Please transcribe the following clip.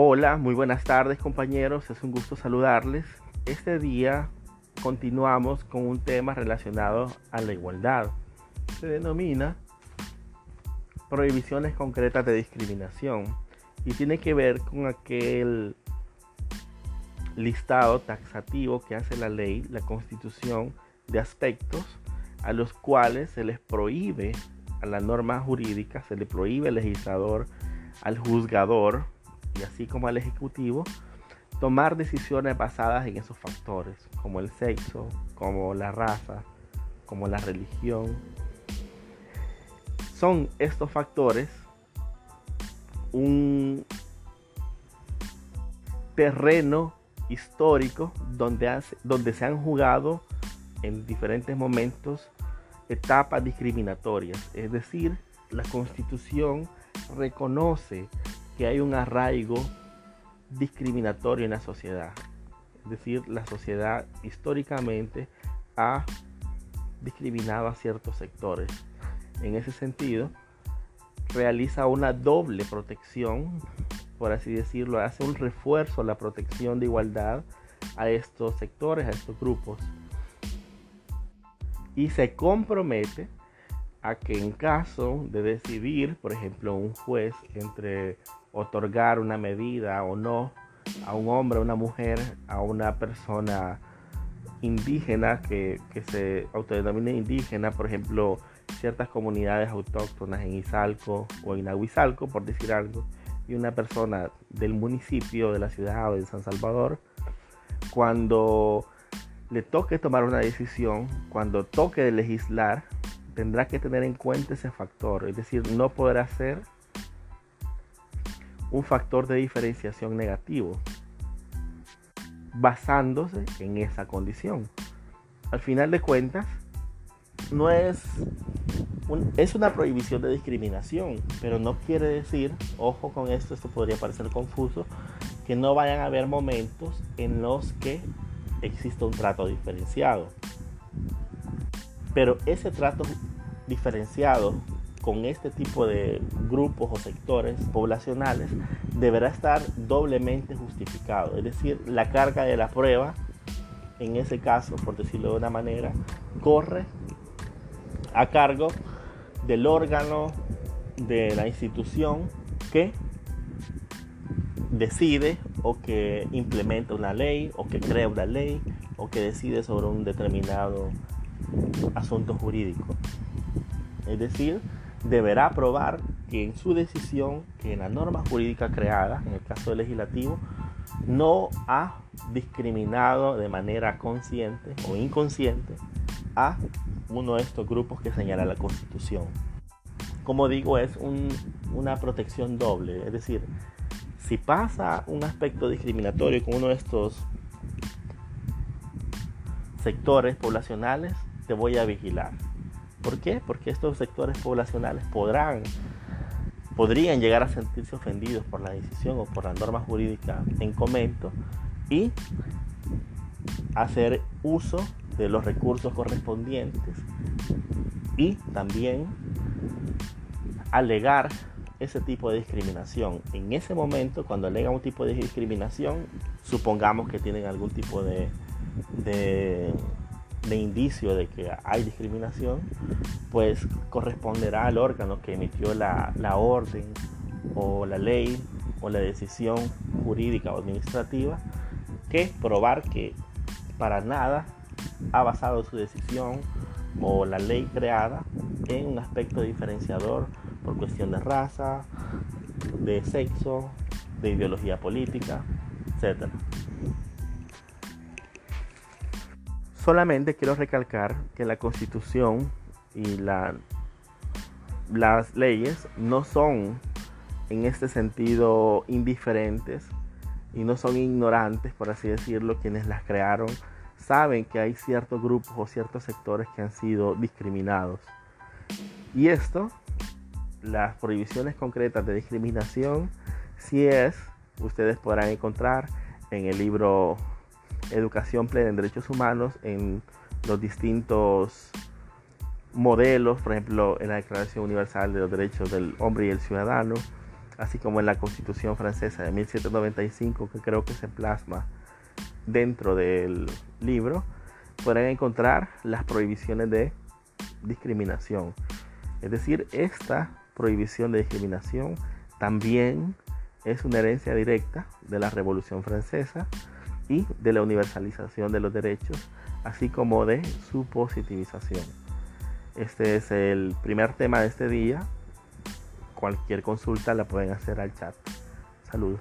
Hola, muy buenas tardes compañeros, es un gusto saludarles. Este día continuamos con un tema relacionado a la igualdad. Se denomina prohibiciones concretas de discriminación y tiene que ver con aquel listado taxativo que hace la ley, la constitución, de aspectos a los cuales se les prohíbe a la norma jurídica, se le prohíbe al legislador, al juzgador y así como al ejecutivo tomar decisiones basadas en esos factores, como el sexo, como la raza, como la religión. Son estos factores un terreno histórico donde, donde se han jugado en diferentes momentos etapas discriminatorias. Es decir, la constitución reconoce que hay un arraigo discriminatorio en la sociedad. Es decir, la sociedad históricamente ha discriminado a ciertos sectores. En ese sentido, realiza una doble protección, por así decirlo, hace un refuerzo a la protección de igualdad a estos sectores, a estos grupos. Y se compromete a que en caso de decidir, por ejemplo, un juez entre otorgar una medida o no a un hombre, a una mujer, a una persona indígena que, se autodenomine indígena, por ejemplo, ciertas comunidades autóctonas en Izalco o en Aguizalco, por decir algo, y una persona del municipio, de la ciudad o de San Salvador, cuando le toque tomar una decisión, cuando toque legislar, tendrá que tener en cuenta ese factor, es decir, no podrá ser un factor de diferenciación negativo, basándose en esa condición. Al final de cuentas, no es, es una prohibición de discriminación, pero no quiere decir, ojo con esto, esto podría parecer confuso, que no vayan a haber momentos en los que exista un trato diferenciado. Pero ese trato diferenciado con este tipo de grupos o sectores poblacionales deberá estar doblemente justificado. Es decir, la carga de la prueba, en ese caso, por decirlo de una manera, corre a cargo del órgano de la institución que decide o que implementa una ley o que crea una ley o que decide sobre un determinado asunto jurídico. Es decir, deberá probar que en su decisión, que en la norma jurídica creada, en el caso del legislativo, no ha discriminado de manera consciente o inconsciente a uno de estos grupos que señala la Constitución. Como digo, es una protección doble, es decir, si pasa un aspecto discriminatorio con uno de estos sectores poblacionales, te voy a vigilar. ¿Por qué? Porque estos sectores poblacionales podrán, podrían llegar a sentirse ofendidos por la decisión o por la norma jurídica en comento y hacer uso de los recursos correspondientes y también alegar ese tipo de discriminación. En ese momento, cuando alegan un tipo de discriminación, supongamos que tienen algún tipo de, de, indicio de que hay discriminación, pues corresponderá al órgano que emitió la, la orden o la ley o la decisión jurídica o administrativa que probar que para nada ha basado su decisión o la ley creada en un aspecto diferenciador por cuestión de raza, de sexo, de ideología política, etc. Solamente quiero recalcar que la constitución y la, las leyes no son en este sentido indiferentes y no son ignorantes, por así decirlo, quienes las crearon saben que hay ciertos grupos o ciertos sectores que han sido discriminados. Y esto las prohibiciones concretas de discriminación, si es, ustedes podrán encontrar en el libro Educación Plena en Derechos Humanos, en los distintos modelos, por ejemplo, en la Declaración Universal de los Derechos del Hombre y el Ciudadano, así como en la Constitución francesa de 1795, que creo que se plasma dentro del libro, podrán encontrar las prohibiciones de discriminación. Es decir, esta prohibición de discriminación también es una herencia directa de la Revolución Francesa y de la universalización de los derechos, así como de su positivización. Este es el primer tema de este día. Cualquier consulta la pueden hacer al chat. Saludos.